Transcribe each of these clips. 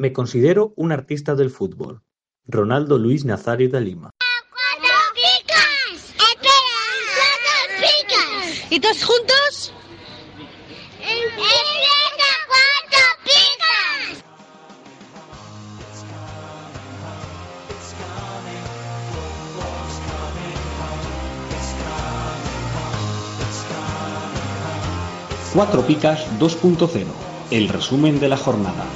Me considero un artista del fútbol. Ronaldo Luis Nazario de Lima. ¡Cuatro picas! ¡Espera! ¡Cuatro picas! ¿Y todos juntos? ¡Empieza cuatro picas! Cuatro Picas 2.0. El resumen de la jornada.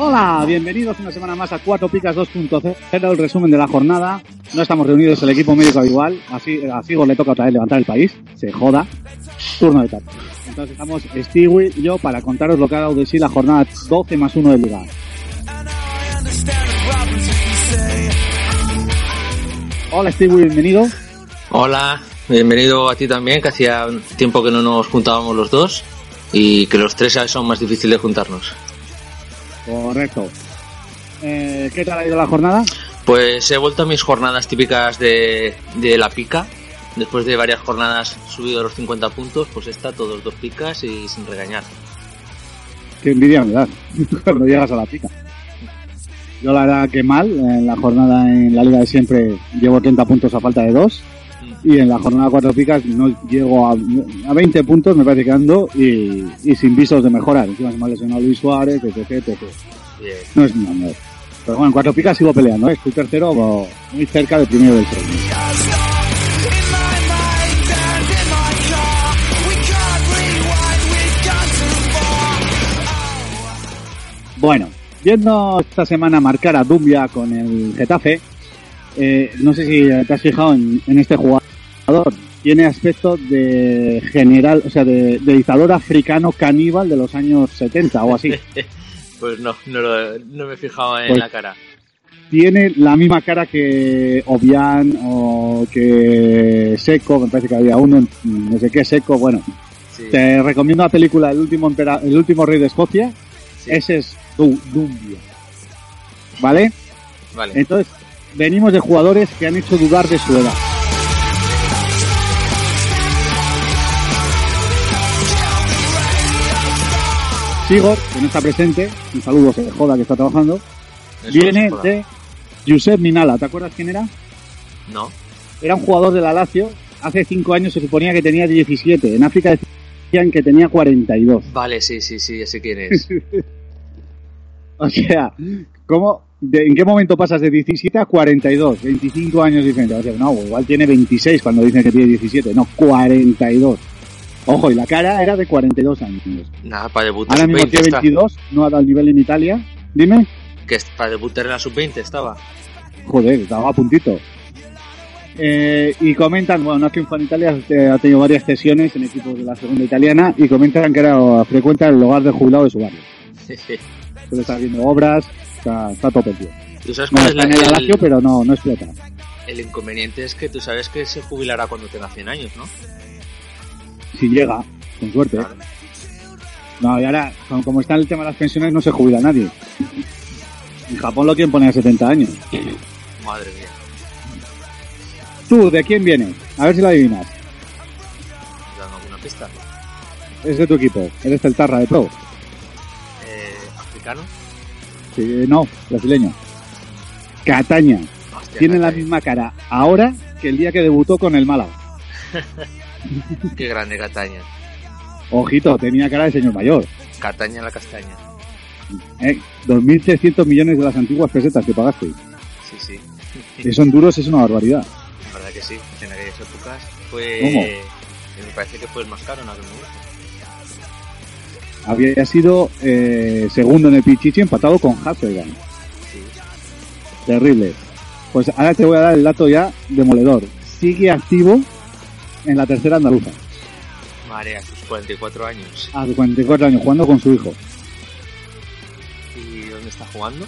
Hola, bienvenidos una semana más a Cuatro Picas 2.0, el resumen de la jornada. No estamos reunidos el equipo médico habitual, así a Figo le toca otra vez levantar el país, se joda, turno de tarde. Entonces estamos Stewie y yo para contaros lo que ha dado de sí la jornada 12 más 1 de Liga. Hola Stewie, bienvenido. Hola, bienvenido a ti también, que hacía tiempo que no nos juntábamos los dos y que los tres son más difíciles de juntarnos. Correcto. Eh, ¿Qué tal ha ido la jornada? Pues he vuelto a mis jornadas típicas de, de la pica. Después de varias jornadas subido a los 50 puntos, pues está todos dos picas y sin regañar. Qué envidia me das cuando llegas a la pica. Yo la verdad que mal, en la jornada en la liga de siempre llevo 30 puntos a falta de 2 y en la jornada 4 picas no llego a, a 20 puntos, me parece que ando y, y sin visos de mejorar. Encima se me ha lesionado Luis Suárez, etc, etc. No es mi honor. Pero bueno, en 4 picas sigo peleando, ¿eh? estoy tercero muy cerca del primero del premio. Bueno, viendo esta semana marcar a Dumbia con el Getafe, eh, no sé si te has fijado en, en este jugador. Tiene aspecto de general, o sea, de, de dictador africano caníbal de los años 70 o así. Pues no, no, lo- no me he fijado en Pues- la cara. Tiene la misma cara que Obian o que Seco, me parece que había uno, no sé qué Seco, bueno. Sí. Te recomiendo la película El último, empera- el último rey de Escocia. Sí. Ese es Du- Dumbia. ¿Vale? Vale. Entonces, venimos de jugadores que han hecho dudar de su edad. Sigor, que no está presente, un saludo se joda que está trabajando, Eso viene es, de Josep Minala. ¿Te acuerdas quién era? No. Era un jugador de la Lazio. Hace cinco años se suponía que tenía 17. En África decían que tenía 42. Vale, sí, sí, sí, ya sé quién es. O sea, ¿cómo, de- ¿en qué momento pasas de 17 a 42? 25 años diferentes. O sea, no, igual tiene 26 cuando dicen que tiene 17. No, 42. Ojo, y la cara era de 42 años. Nada, para debutar Ahora mismo sub-20 tiene está. 22, no ha dado el nivel en Italia. Dime. Que para debutar en la sub-20 estaba. Joder, estaba a puntito. Eh, y comentan, bueno, no es que en Italia eh, ha tenido varias cesiones en equipos de la segunda italiana y comentan que era frecuente el hogar de jubilado de su barrio. Entonces está haciendo obras, está, está tope, tío. ¿Tú sabes No cuál es está la- en el el, Lazio, pero no, no explota. el inconveniente? Es que tú sabes que se jubilará cuando tenga 100 años, ¿no? Si llega, con suerte. No, y ahora, como- está el tema de las pensiones, no se jubila nadie. En Japón lo quieren poner a 70 años. Madre mía. Tú, ¿de quién vienes? A ver si lo adivinas. ¿Dando alguna pista? Es de tu equipo. Eres el Tarra de Pro. Eh, ¿Africano? Sí, no, brasileño. Cataña. Hostia, Tiene la misma cara ahora que el día que debutó con el Málaga. Qué grande Cataña. Ojito, tenía cara de señor mayor. Cataña la castaña. ¿eh? 2.300 millones de las antiguas pesetas que pagaste. Sí, sí. Eso en duros es una barbaridad. La verdad que sí. En aquellas épocas fue. ¿Cómo? Me parece que fue el más caro en aquel momento. Había sido eh, segundo en el Pichichi empatado con Hasselgan. Sí. Terrible. Pues ahora te voy a dar el dato ya demoledor. Sigue activo en la tercera andaluza. Madre, a sus 44 años. A sus 44 años, jugando con su hijo. ¿Y dónde está jugando?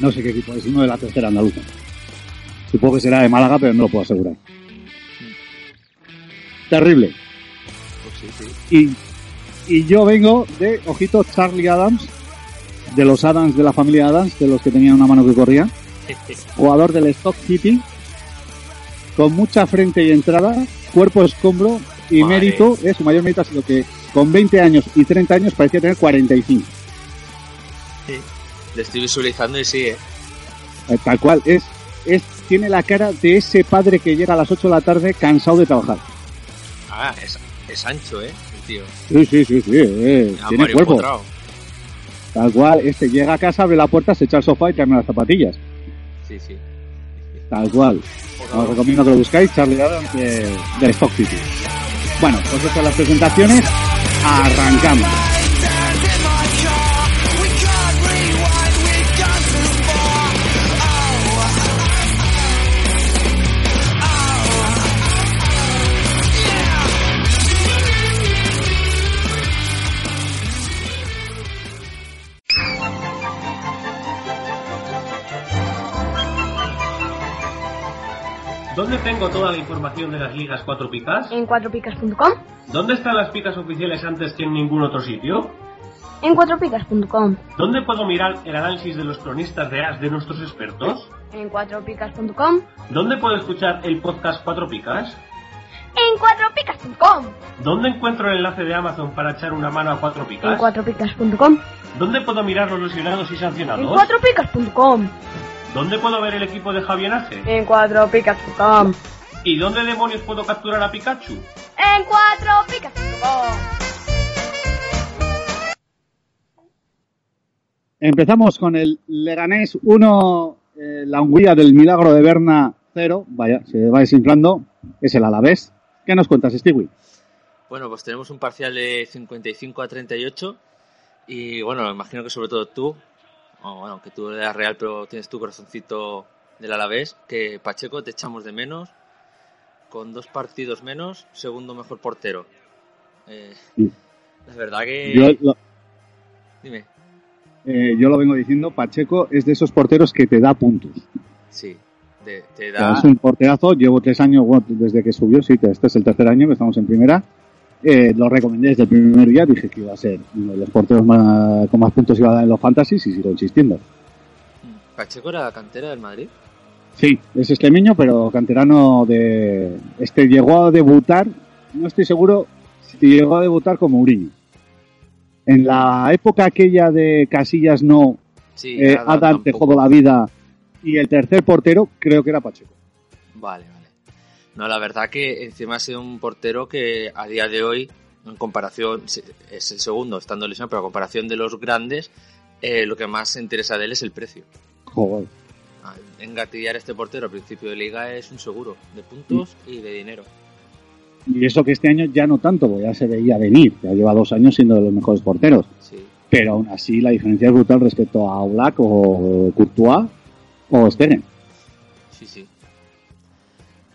No sé qué equipo es, uno de la tercera andaluza. Supongo que será de Málaga, pero no lo puedo asegurar. Terrible. Pues sí, sí. Y, y yo vengo de, ojito, Charlie Adams, de los Adams de la familia Adams, de los que tenían una mano que corría. Jugador del Stock City, con mucha frente y entrada, cuerpo escombro y Madre. mérito, eh, su mayor mérito ha sido que con 20 años y 30 años parecía tener 45. Le estoy visualizando y sí, ¿eh? Eh, Tal cual, es, es, tiene la cara de ese padre que llega a las 8 de la tarde cansado de trabajar. Ah, es, es ancho, ¿eh? El tío. Sí, sí, sí, sí, eh, Ah, tiene cuerpo. Tal cual, este llega a casa, abre la puerta, se echa al sofá y tráeme las zapatillas. Sí, sí. Tal cual. Os recomiendo que lo buscáis, Charlie Adams de, del Stock City. Bueno, pues hechas las presentaciones, arrancamos. ¿Dónde tengo toda la información de las ligas 4 picas? En 4picas.com. ¿Dónde están las picas oficiales antes que en ningún otro sitio? En 4picas.com. ¿Dónde puedo mirar el análisis de los cronistas de AS de nuestros expertos? En 4picas.com. ¿Dónde puedo escuchar el podcast 4 picas? En 4picas.com. ¿Dónde encuentro el enlace de Amazon para echar una mano a 4 picas? En 4picas.com. ¿Dónde puedo mirar los lesionados y sancionados? En 4picas.com. ¿Dónde puedo ver el equipo de Javienaje? En cuatropicas.com. ¿Y dónde demonios puedo capturar a Pikachu? En cuatropicas.com. Empezamos con el Leganés 1, eh, la Hungría del Milagro de Berna 0. Vaya, se va desinflando. Es el Alavés. ¿Qué nos cuentas, Stewie? Bueno, pues tenemos un parcial de 55 a 38 y bueno, me imagino que sobre todo tú, o bueno, que tú eres real pero tienes tu corazoncito del Alavés, que Pacheco te echamos de menos, con dos partidos menos, segundo mejor portero. Eh, Sí. la verdad que... Yo lo, Dime, eh, yo lo vengo diciendo, Pacheco es de esos porteros que te da puntos. sí, te da... Es un porterazo, llevo tres años, bueno, desde que subió, sí, este es el tercer año que estamos en primera. Eh, lo recomendé desde el primer día, dije que iba a ser uno de los porteros más- con más puntos iba a dar en los fantasies y sigo insistiendo. Pacheco era cantera del Madrid. Sí, es extremeño, pero canterano de... Este llegó a debutar, no estoy seguro si llegó a debutar con Mourinho. En la época aquella de Casillas no, Sí, eh, Adam de la vida y el tercer portero creo que era Pacheco. Vale. No, la verdad que encima ha sido un portero que a día de hoy, en comparación, es el segundo estando lesionado, pero a comparación de los grandes, eh, lo que más interesa de él es el precio. Joder. Ah, Engatillar a este portero a principio de liga es un seguro de puntos y de dinero. Y eso que este año ya no tanto, porque ya se veía venir, ya lleva dos años siendo de los mejores porteros. Sí. Pero aún así la diferencia es brutal respecto a Oblak o Courtois o Stegen. Sí, sí.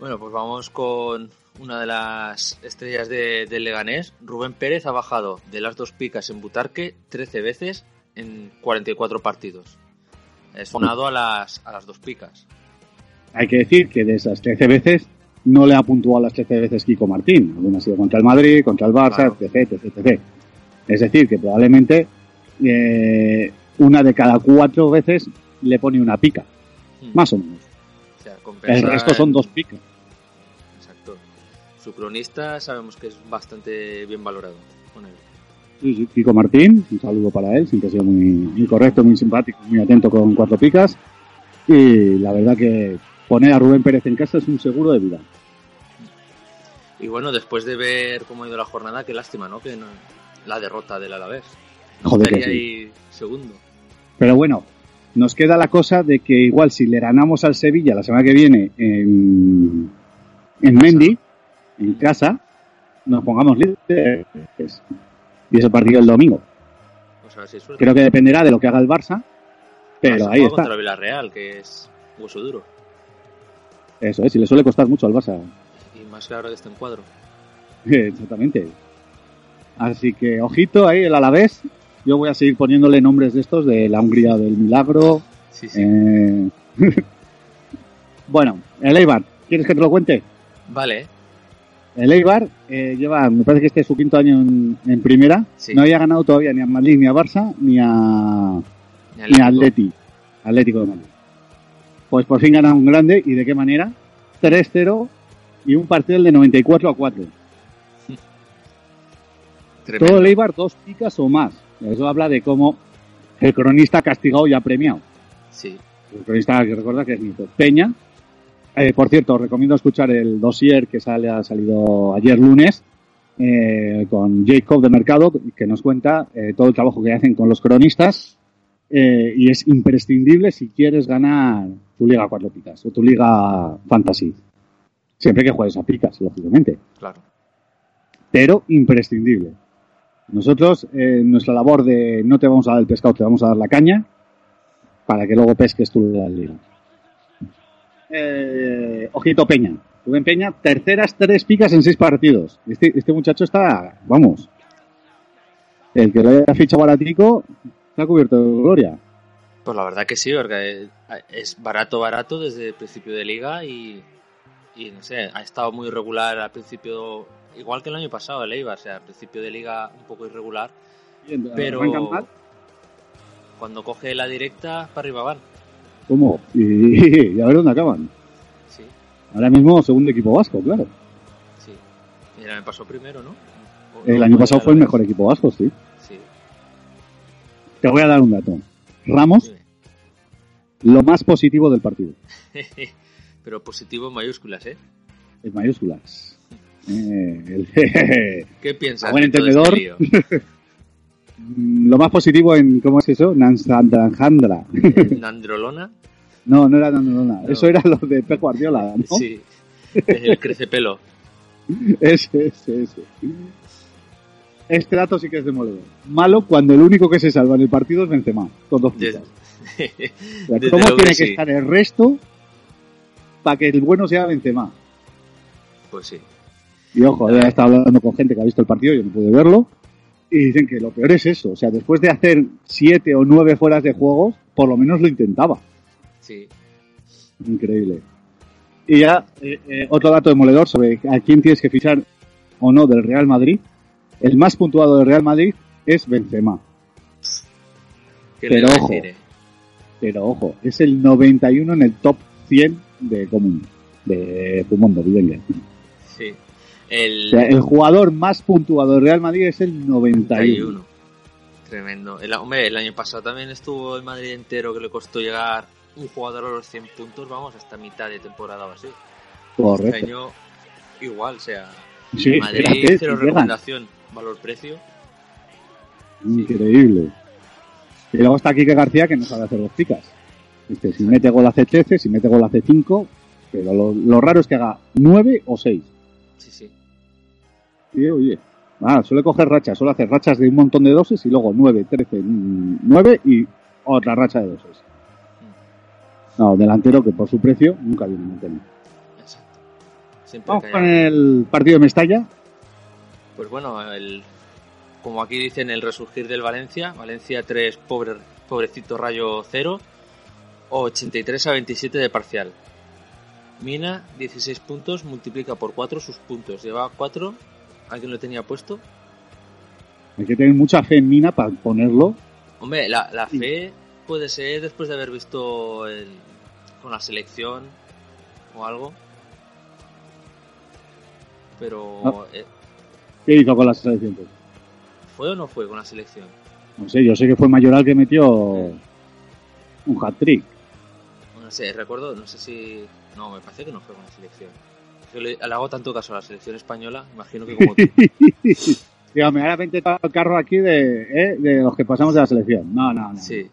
Bueno, pues vamos con una de las estrellas de, del Leganés. Rubén Pérez ha bajado de las dos picas en Butarque 13 veces en 44 partidos. Es sonado a las, a las dos picas. Hay que decir que de esas 13 veces no le ha puntuado las 13 veces Kiko Martín. Alguna ha sido contra el Madrid, contra el Barça, Claro. etc, etc, etc. Es decir, que probablemente eh, una de cada cuatro veces le pone una pica, Hmm. más o menos. El resto son dos picas. Exacto. Su cronista sabemos que es bastante bien valorado con él. Sí, sí, Kiko Martín, un saludo para él, siempre ha sido muy, muy correcto, muy simpático, muy atento con cuatro picas. Y la verdad que poner a Rubén Pérez en casa es un seguro de vida. Y bueno, después de ver cómo ha ido la jornada, qué lástima, ¿no? Que no- la derrota del Alavés. Joder, que sí. ahí segundo. Pero bueno, nos queda la cosa de que igual si le ganamos al Sevilla la semana que viene en, en Mendy, en casa, nos pongamos líderes. Y ese partido el domingo. A ver si. Creo que dependerá de lo que haga el Barça, pero ahí está. contra Villarreal, que es hueso duro. Eso es, y le suele costar mucho al Barça. Y más que ahora que está en cuadro. Exactamente. Así que, ojito ahí, el Alavés. Yo voy a seguir poniéndole nombres de estos, de la Hungría del Milagro. Sí, sí. eh, bueno, el Eibar, ¿quieres que te lo cuente? Vale, El Eibar eh, lleva, me parece que este es su quinto año en, en primera. Sí. No había ganado todavía ni a Madrid, ni a Barça, ni a, ni ni a Atlético. Atleti, Atlético de Madrid. Pues por fin gana un grande, ¿y de qué manera? 3-0 y un partido de 94 a 4. Tremendo. Todo el Eibar dos picas o más. Eso habla de cómo el cronista castigado y ha premiado. Sí, El cronista que recuerda que es Nieto. Peña. Eh, por cierto, os recomiendo escuchar el dossier que sale, ha salido ayer lunes eh, con Jacob de Mercado, que nos cuenta eh, todo el trabajo que hacen con los cronistas. y es imprescindible si quieres ganar tu Liga 4 Picas o tu Liga Fantasy. Siempre que juegues a picas, lógicamente claro. pero imprescindible. Nosotros, eh, nuestra labor de no te vamos a dar el pescado, te vamos a dar la caña para que luego pesques tú la liga. Eh, ojito Peña. Rubén Peña, terceras tres picas en seis partidos. Este, este muchacho está, vamos, el que lo haya fichado baratico está cubierto de gloria. Pues la verdad que sí, porque es barato, barato desde el principio de liga y, y no sé, ha estado muy irregular al principio, igual que el año pasado el Eibar, o sea, al principio de liga un poco irregular, pero mal. cuando coge la directa, para arriba van. ¿Cómo? Y, y a ver dónde acaban. Sí, Ahora mismo segundo equipo vasco, claro. sí. Y el año pasado primero, ¿no? O- El no, año pasado fue el mejor equipo vasco, sí. Te voy a dar un dato. Ramos, lo más positivo del partido, pero positivo en mayúsculas, ¿eh? en mayúsculas. Eh, ¿Qué piensas? Buen de este entendedor. lo más positivo en, ¿cómo es eso? Nansandrajandra. Eh, Nandrolona, No, no era Nandrolona. No. Eso era lo de Pep Guardiola, ¿no? sí. El crecepelo. Ese, ese, ese. Este dato sí que es demoledor. Malo cuando el único que se salva en el partido es Benzema, con dos puntas. O sea, ¿Cómo tiene que que sí. estar el resto para que el bueno sea Benzema? Pues sí. Y ojo, he estado hablando con gente que ha visto el partido, yo no pude verlo, y dicen que lo peor es eso. O sea, después de hacer siete o nueve fueras de juegos, por lo menos lo intentaba. Sí. Increíble. Y ya, eh, eh, otro dato demoledor sobre a quién tienes que fichar o no del Real Madrid. El más puntuado del Real Madrid es Benzema. ¿Qué Pero ojo. decir, eh? Pero ojo, es el 91 en el top 100 de común, de Pumondo, Vivenga. Sí. El, O sea, el jugador más puntuado del Real Madrid es el 91. 91. Tremendo. El, hombre, el año pasado también estuvo el Madrid entero que le costó llegar un jugador a los 100 puntos, vamos, hasta mitad de temporada o así. Este Correcto. año igual, o sea, Sí, Madrid espérate, cero recomendación, valor-precio. Increíble. Y luego está Kike García que no sabe hacer dos picas. Este, si mete gol hace 13, si mete gol hace 5, pero lo, lo raro es que haga 9 o 6. Sí, sí. Y oye, ah, suele coger rachas, suele hacer rachas de un montón de doses y luego 9, 13, 9 y otra racha de doses. No, delantero que por su precio nunca viene a mantener. Exacto. Siempre Vamos con el partido de Mestalla. Pues bueno, el, como aquí dicen, el resurgir del Valencia. Valencia 3, pobre, pobrecito Rayo 0. 83 a 27 de parcial. Mina, 16 puntos, multiplica por 4 sus puntos. Lleva 4. ¿Alguien lo tenía puesto? Hay que tener mucha fe en Mina para ponerlo. Hombre, la, la fe puede ser después de haber visto el, con la selección o algo. Pero, Ah. eh, ¿Qué hizo con la selección? pues? ¿fue o no fue con la selección? No sé, yo sé que fue Mayoral que metió un hat-trick. No sé, recuerdo, no sé si. No, me parece que no fue con la selección. Yo le, le hago tanto caso a la selección española, imagino que como tú. Dígame, ahora vente todo el carro aquí de, ¿eh? de los que pasamos de la selección. No, no, no. Sí.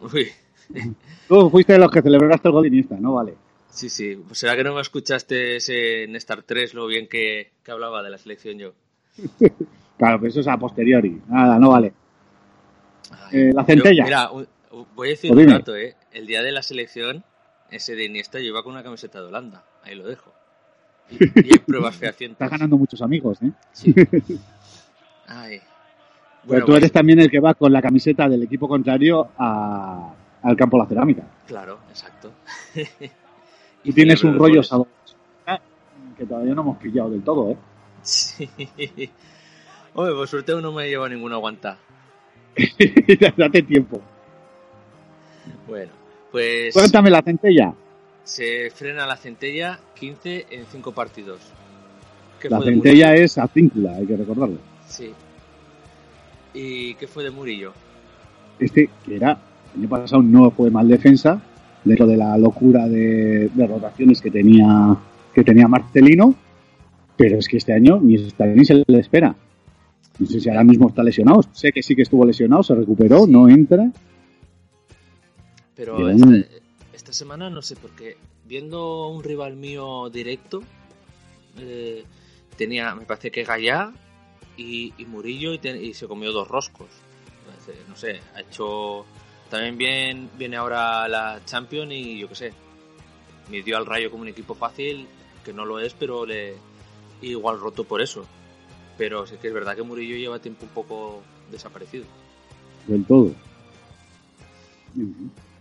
Uy, Tú fuiste de los que celebraste el Iniesta, no vale. sí, sí. Pues será que no me escuchaste ese en Star 3 lo bien que, que hablaba de la selección yo. Claro, pero eso es a posteriori. Nada, no vale. Ay, Eh, la yo- centella. mira, voy a decir Pues un dato, ¿eh? El día de la selección, ese de Iniesta, yo iba con una camiseta de Holanda. Ahí lo dejo. Y, y hay pruebas fehacientes. Estás ganando muchos amigos, ¿eh? Sí. Ay. Pero Bueno, tú pues, eres también el que va con la camiseta del equipo contrario a- al campo de la cerámica. Claro, exacto. Y tienes un rollo sabor que todavía no hemos pillado del todo, ¿eh? Sí. Hombre, por suerte no me lleva ninguna aguanta. Date tiempo. Bueno, pues Cuéntame la centella. Se frena la centella 15 en 5 partidos. ¿Qué La fue centella es acíncula, hay que recordarlo. Sí. ¿Y qué fue de Murillo? Este, que era, el año pasado no fue mal defensa, dentro de la locura de, de rotaciones que tenía, que tenía Marcelino, pero es que este año ni ni se le espera. No sé si ahora mismo está lesionado. Sé que sí que estuvo lesionado, se recuperó, Sí. no entra. Pero Bien. Esta, semana no sé por qué. Viendo un rival mío directo, eh, tenía, me parece que Gallá y, y Murillo y, se comió dos roscos. No sé, ha hecho. También bien, viene ahora la Champions y yo qué sé. Midió al Rayo como un equipo fácil, que no lo es, pero le igual roto por eso. Pero sí que es verdad que Murillo lleva tiempo un poco desaparecido. del todo.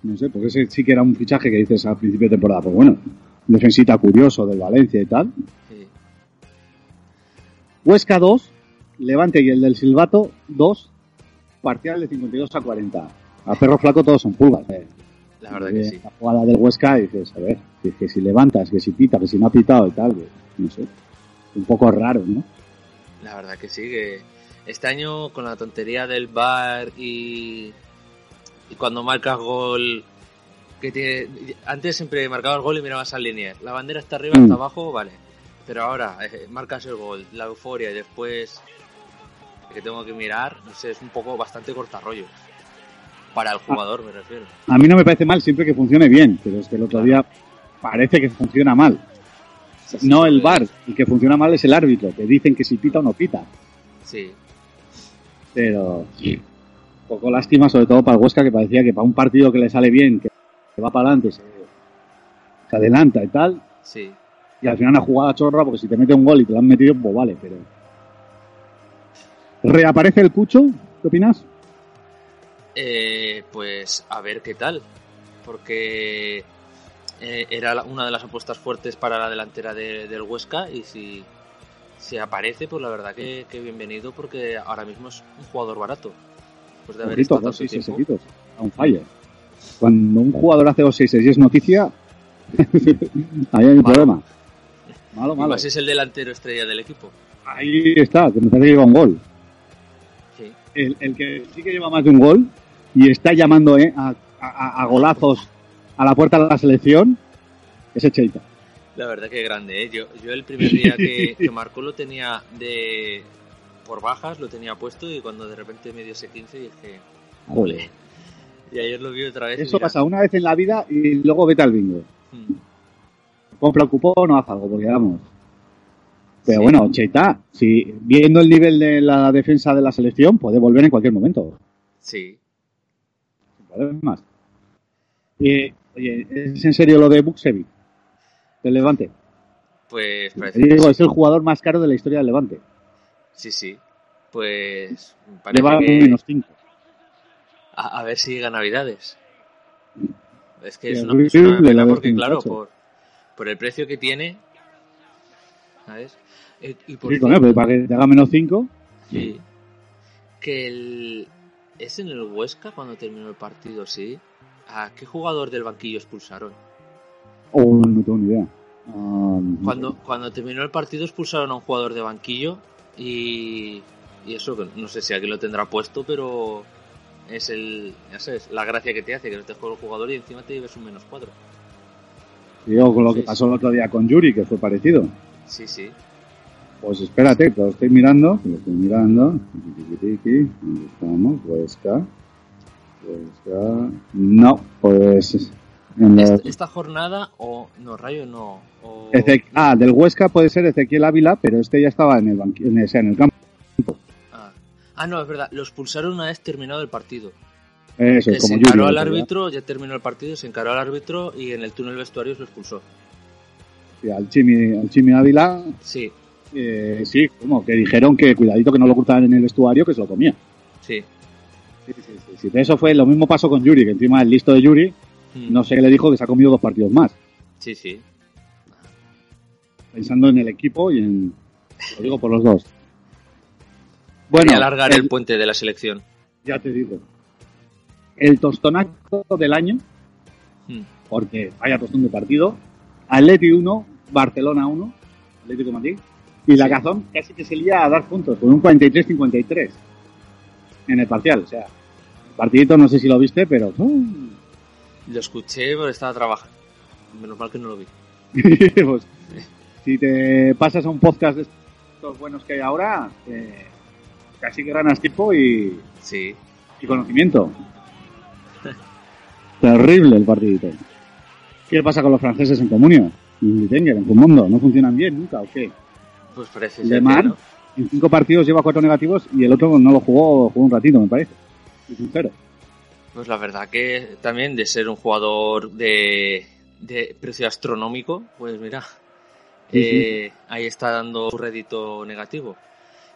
No sé, porque ese sí que era un fichaje que dices al principio de temporada. Pues bueno, defensita curioso del Valencia y tal. Sí. Huesca 2, Levante y el del Silvato 2, parcial de 52 a 40. A perro flaco todos son pulgas. eh. La verdad que Eh, sí. La jugada del Huesca dices, a ver, que, que si levantas, que si pita, que si no ha pitado y tal, que, no sé. Un poco raro, ¿no? La verdad que sí, que este año con la tontería del bar y, y cuando marcas gol, que tiene, antes siempre marcabas gol y mirabas al línea. La bandera está arriba, Mm. está abajo, vale. Pero ahora eh, marcas el gol, la euforia y después que tengo que mirar, no sé, es un poco bastante cortarrollo. Para el jugador, me refiero. A mí no me parece mal siempre que funcione bien, pero es que el otro día parece que funciona mal. Sí, sí, No el VAR, el que funciona mal es el árbitro, que dicen que si pita o no pita. Sí, Pero un poco lástima, sobre todo para el Huesca, que parecía que para un partido que le sale bien, que va para adelante, se, se adelanta y tal, sí. y al final una jugada chorra, porque si te mete un gol y te lo han metido, pues vale, pero... ¿Reaparece el Cucho? ¿Qué opinas? Eh, pues a ver qué tal. Porque eh, era una de las apuestas fuertes para la delantera de- del Huesca y si, si aparece, pues la verdad que, que bienvenido porque ahora mismo es un jugador barato. Después de haber Ojito, estado dos seis tiempo. seguidos, a un fire. Cuando un jugador hace dos 6 y es noticia, ahí hay un Malo. problema. Malo, Y malo. más es el delantero estrella del equipo. Ahí está, que me parece que lleva un gol. Sí. El, el que sí que lleva más de un gol y está llamando eh, a, a- a golazos a la puerta de la selección, es Cheita. La verdad que grande, ¿eh? Yo, yo el primer día que, que marcó lo tenía de por bajas, lo tenía puesto y cuando de repente me dio ese 15 dije, Joder. ole. Y ayer lo vi otra vez. y Eso pasa una vez en la vida y luego vete al bingo. mm, Compra el cupón o haz algo, porque vamos. Pero Sí. bueno, Cheita, si viendo el nivel de la defensa de la selección, puede volver en cualquier momento. Sí, Sin problemas. Y, oye, ¿es en serio lo de Buxevic? Del Levante. pues parece que digo, es el jugador más caro de la historia del Levante. Sí, sí. Pues parece Lleva que menos 5. a, a ver si llega Navidades. Es que es una, es una pena porque, claro, por, por el precio que tiene, ¿sabes? Eh, y por Sí, pero para que te haga menos 5. Sí. Que el... ¿Es en el Huesca cuando terminó el partido, sí? ¿A qué jugador del banquillo expulsaron? Oh, no tengo ni idea. Ah, Cuando, cuando terminó el partido expulsaron a un jugador de banquillo y, y eso, que no sé si aquí lo tendrá puesto, pero es el, ya sabes, la gracia que te hace, que no te juega el jugador y encima te lleves un menos cuatro. Digo, con lo que Sí, pasó el otro día con Yuri, que fue parecido. Sí, sí. Pues espérate, que lo estoy mirando, que lo estoy mirando. ¿Dónde estamos? Huesca. Huesca. No, pues. En los- Esta, esta jornada, o no, Rayo no. O, ah, del Huesca puede ser Ezequiel Ávila, pero este ya estaba en el, banqui- en, el, en campo. ah. Ah, no, es verdad. Los pulsaron una vez terminado el partido. Eso, Que es se como encaró al árbitro, ya terminó el partido, se encaró al árbitro y en el túnel vestuario se lo expulsó. Sí, al Chimi, al Chimi Ávila, Sí, eh, sí, como que dijeron que cuidadito que no lo ocultaban en el vestuario, que se lo comía. sí. Sí, sí, sí, sí. Eso fue, lo mismo pasó con Yuri, que encima el listo de Yuri, Mm. no sé qué le dijo, que se ha comido dos partidos más. Sí, sí. Pensando en el equipo y en. Lo digo por los dos. Bueno, Quería alargar el el- puente de la selección. ya te digo. El tostonazo del año, Mm. porque vaya tostón de partido. Atleti 1, Barcelona 1, Atlético Madrid. Y la. Cazón casi que se lía a dar puntos, con un 43-53 en el parcial. O sea, el partidito no sé si lo viste, pero. ¡uh! Lo escuché, pero estaba trabajando. Menos mal que no lo vi. pues, si te pasas a un podcast de estos buenos que hay ahora, eh, casi que ganas tiempo y, Sí. y conocimiento. Terrible el partidito. ¿Qué pasa con los franceses en Comunio? En en mundo ¿No funcionan bien nunca o qué? Pues parece ser de que Mar, no. en cinco partidos lleva cuatro negativos y el otro no lo jugó, jugó un ratito, me parece. Y sincero. Pues la verdad que también de ser un jugador de, de precio astronómico, pues mira, Sí, eh, ahí está dando un rédito negativo.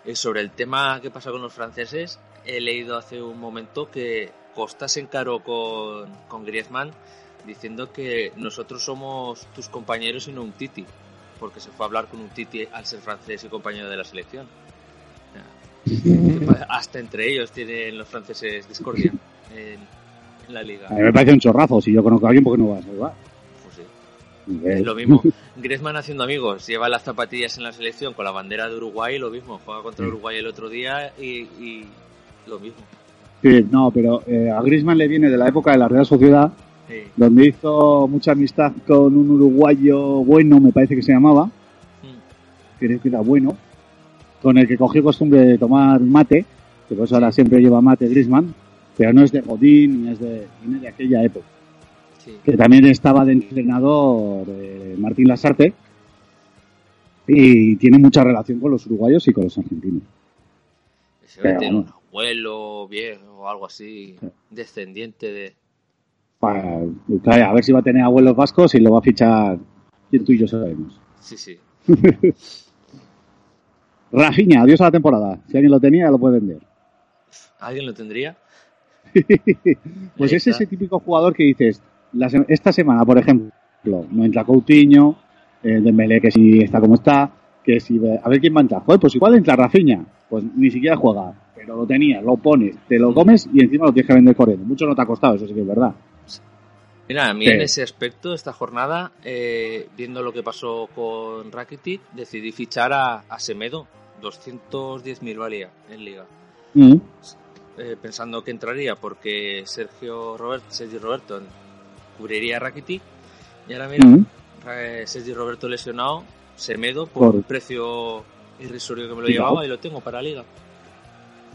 Eh, sobre el tema que pasa con los franceses, he leído hace un momento que Costa se encaró con, con Griezmann diciendo que nosotros somos tus compañeros y no un Titi, porque se fue a hablar con un Titi al ser francés y compañero de la selección. Hasta entre ellos tienen los franceses discordia en, la liga. A mí me parece un chorrazo. Si yo conozco a alguien, ¿por qué no va a salvar? Pues sí. Es lo mismo. Griezmann haciendo amigos, lleva las zapatillas en la selección con la bandera de Uruguay, lo mismo. Juega contra Uruguay el otro día y, y lo mismo. Sí, no, pero eh, a Griezmann le viene de la época de la Real Sociedad, Sí. donde hizo mucha amistad con un uruguayo bueno, me parece que se llamaba, Mm. creo que era bueno, con el que cogió costumbre de tomar mate, que pues ahora siempre lleva mate Griezmann, pero no es de Godín ni es de, viene de aquella época. Sí. Que también estaba de entrenador eh, Martín Lasarte y tiene mucha relación con los uruguayos y con los argentinos. Se ve que Pero tiene un abuelo viejo o algo así, descendiente de. Para- a ver si va a tener abuelos vascos y lo va a fichar, quien tú y yo sabemos. Sí, sí. Rafinha, adiós a la temporada. Si alguien lo tenía, lo puede vender. ¿Alguien lo tendría? Pues es ese típico jugador que dices, la esta semana, por ejemplo, no entra Coutinho, eh, Dembélé que si está como está, que si a ver quién va a entrar. Joder, pues igual entra Rafinha, pues ni siquiera juega, pero lo tenías, lo pones, te lo comes y encima lo tienes que vender corriendo. Mucho no te ha costado, eso sí que es verdad. Mira, a mí Sí. en ese aspecto, esta jornada, eh, viendo lo que pasó con Rakitic, decidí fichar a, a Semedo. 210.000 valía en liga. Mm. Eh, pensando que entraría porque Sergio Robert, Sergio Roberto cubriría a Rakitic y ahora mira, Mm. eh, Sergio Roberto lesionado, Semedo por Por- un precio irrisorio que me lo llevaba y lo tengo para liga.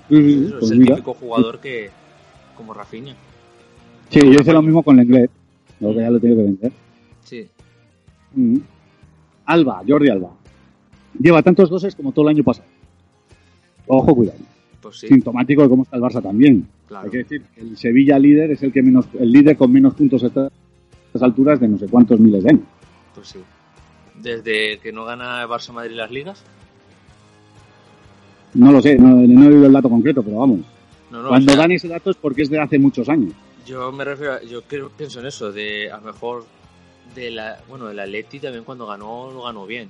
Eso pues es el mira. típico jugador que como Rafinha. Sí, yo hice lo mismo con Lenglet, lo que ya lo tengo que vender. Sí, Mm. Alba, Jordi Alba. Lleva tantos goses como todo el año pasado. Ojo, cuidado. Pues sí, Sintomático de cómo está el Barça también. claro. Hay que decir que el Sevilla líder es el que menos, el líder con menos puntos a estas alturas de no sé cuántos miles de años. Pues sí. Desde que no gana el Barça Madrid las ligas. No lo sé, no, no he oído el dato concreto, pero vamos. No, no, Cuando o sea, dan ese dato es porque es de hace muchos años. Yo me refiero, a- yo creo, pienso en eso, de a lo mejor de la, bueno, el Atleti también cuando ganó lo ganó bien,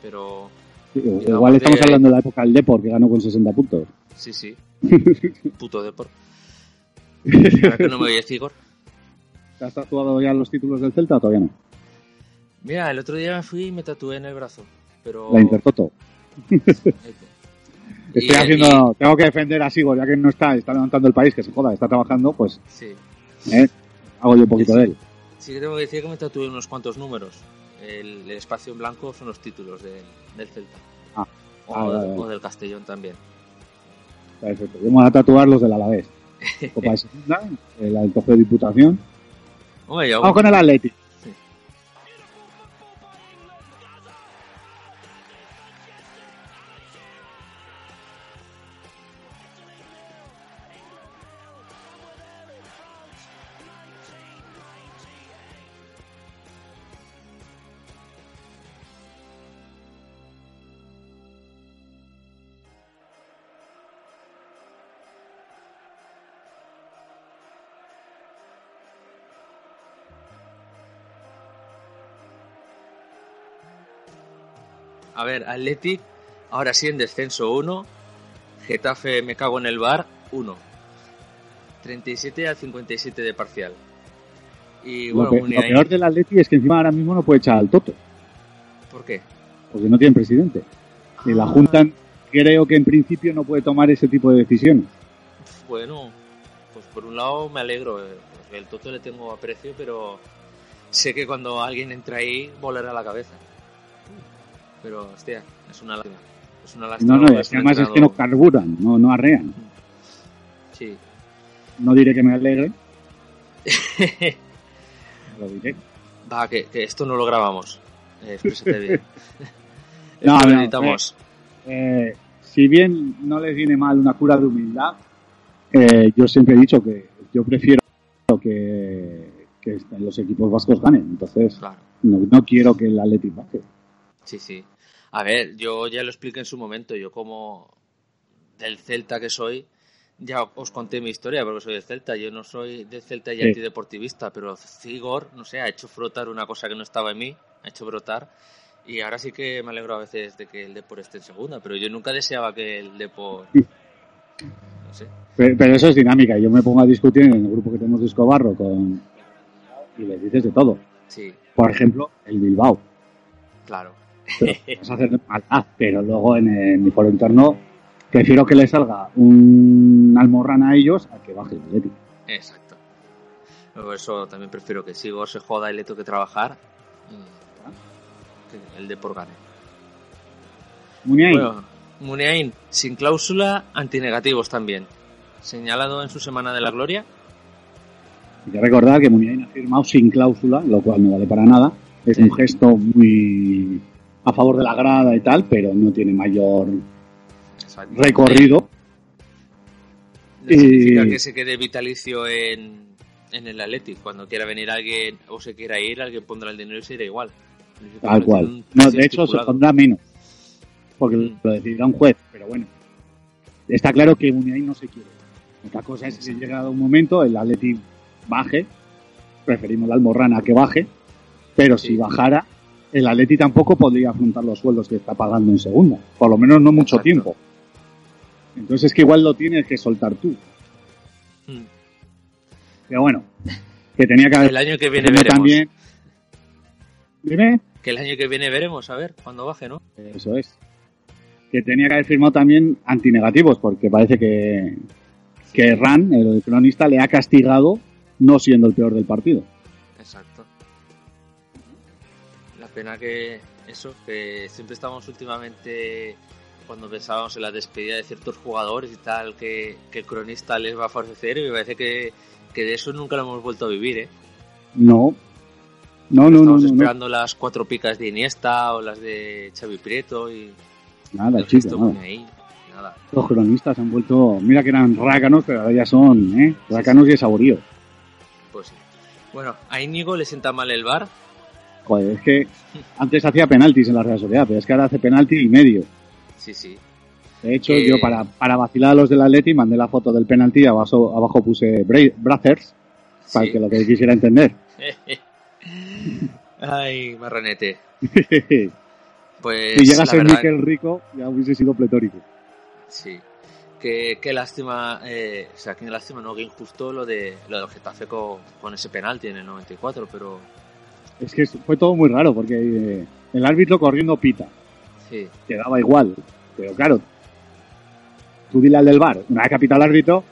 pero Sí, Igual estamos de- hablando de la época del Depor, que ganó con 60 puntos. Sí, sí, puto Depor. Que no me oyes, Igor. ¿Te has tatuado ya los títulos del Celta o todavía no? Mira, el otro día me fui y me tatué en el brazo, pero La Intertoto. Y- Estoy haciendo, tengo que defender a Sigor, ya que no está, está levantando el país, que se joda, está trabajando, pues sí, eh, hago yo un poquito de él. Sí que tengo que decir que me tatué unos cuantos números. El, el espacio en blanco son los títulos de- del Celta. Ah. O, Ah, del Castellón también. Perfecto. Vamos a tatuar los del Alavés. Copa de Segunda, el, trofeo de Diputación. Vamos con el Atleti. A ver, Athletic, ahora sí en descenso 1. Getafe, me cago en el bar, 1. 37 al 57 de parcial. Y Lo, bueno, lo Muniain, peor del Atleti es que encima ahora mismo no puede echar al Toto, ¿por qué? porque no tienen presidente. Y la Ah, Junta creo que en principio no puede tomar ese tipo de decisiones. Bueno, pues por un lado me alegro, eh, el Toto le tengo aprecio, pero sé que cuando alguien entra ahí volará la cabeza. Pero, hostia, es una lástima. Es una lástima. No, no, es que además es que no carburan, no, no arrean. Sí. No diré que me alegre, lo diré. Va, que, que esto no lo grabamos. Eh, exprésate bien. No, no, editamos. Eh, si bien no les viene mal una cura de humildad, eh, yo siempre he dicho que yo prefiero que, que los equipos vascos ganen. Entonces, Claro. no, no quiero que el Atleti baje. Sí, sí. A ver, yo ya lo expliqué en su momento. Yo como del Celta que soy, ya os conté mi historia porque soy del Celta. Yo no soy del Celta y Sí. antideportivista, pero Cigor, no sé, ha hecho frotar una cosa que no estaba en mí, ha hecho brotar. Y ahora sí que me alegro a veces de que el Depor esté en segunda, pero yo nunca deseaba que el Depor... No sé. Pero, pero eso es dinámica. Yo me pongo a discutir en el grupo que tenemos de Escobarro con, y les dices de todo. Sí, Por ejemplo, el Bilbao. claro. Pero vas a hacer maldad, pero luego en, el- mi foro interno prefiero que le salga un almorrán a ellos a que baje el Atleti. Exacto. Por eso también prefiero que Sigor se joda y le toque trabajar que el Depor gane. Muniain, Bueno, Muniain, sin cláusula, antinegativos también. Señalado en su Semana de la Gloria. hay que recordar que Muniain ha firmado sin cláusula, lo cual no vale para nada. Es Sí. un gesto muy a favor de la grada y tal, pero no tiene mayor recorrido. No significa Y- que se quede vitalicio en, en el Athletic. Cuando quiera venir alguien o se quiera ir, alguien pondrá el dinero y se irá igual. Significa Tal cual. No, de hecho se pondrá menos, porque Mm. lo decidirá un juez, pero bueno. Está claro que Muniain no se quiere. Otra cosa es que llegado un momento el Atleti baje, preferimos la Almorrana que baje, pero si Sí. bajara, el Atleti tampoco podría afrontar los sueldos que está pagando en segunda, por lo menos no mucho Exacto. tiempo. Entonces es que igual lo tienes que soltar tú. Mm. Pero bueno, que tenía que haber El año que viene veremos. también. Dime. Que el año que viene veremos, a ver, cuando baje, ¿no? Eso es. Que tenía que haber firmado también antinegativos, porque parece que, que Ran, el cronista, le ha castigado no siendo el peor del partido. Exacto. Pena que eso, que siempre estamos últimamente cuando pensábamos en la despedida de ciertos jugadores y tal, que, que el cronista les va a favorecer y me parece que, que de eso nunca lo hemos vuelto a vivir, ¿eh? No. No, no, no, Estamos no, no. esperando las cuatro picas de Iniesta o las de Xavi Prieto y Nada, el chico, gesto nada. pone ahí. Nada. Los cronistas han vuelto, mira que eran rácanos, pero ahora ya son, ¿eh? Rácanos y de saborío. Pues sí. Bueno, a Íñigo le sienta mal el bar. Joder, es que antes hacía penaltis en la Real Sociedad, pero es que ahora hace penalti y medio. Sí, sí. De hecho, Eh, yo para, para vacilar a los del Atleti mandé la foto del penalti y abajo, abajo puse Bra- Brothers, para que lo que quisiera entender. Ay, marranete. Pues si llega a la ser verdad- Miquel Rico, ya hubiese sido pletórico. Sí. Qué, qué lástima, eh, o sea, qué lástima, no, qué injusto lo de lo del Getafe con, con ese penalti en el 94, pero Es que fue todo muy raro, porque eh, el árbitro corriendo pita, sí, que daba igual. Pero claro, tú dile al del bar, una vez que ha pitado el árbitro,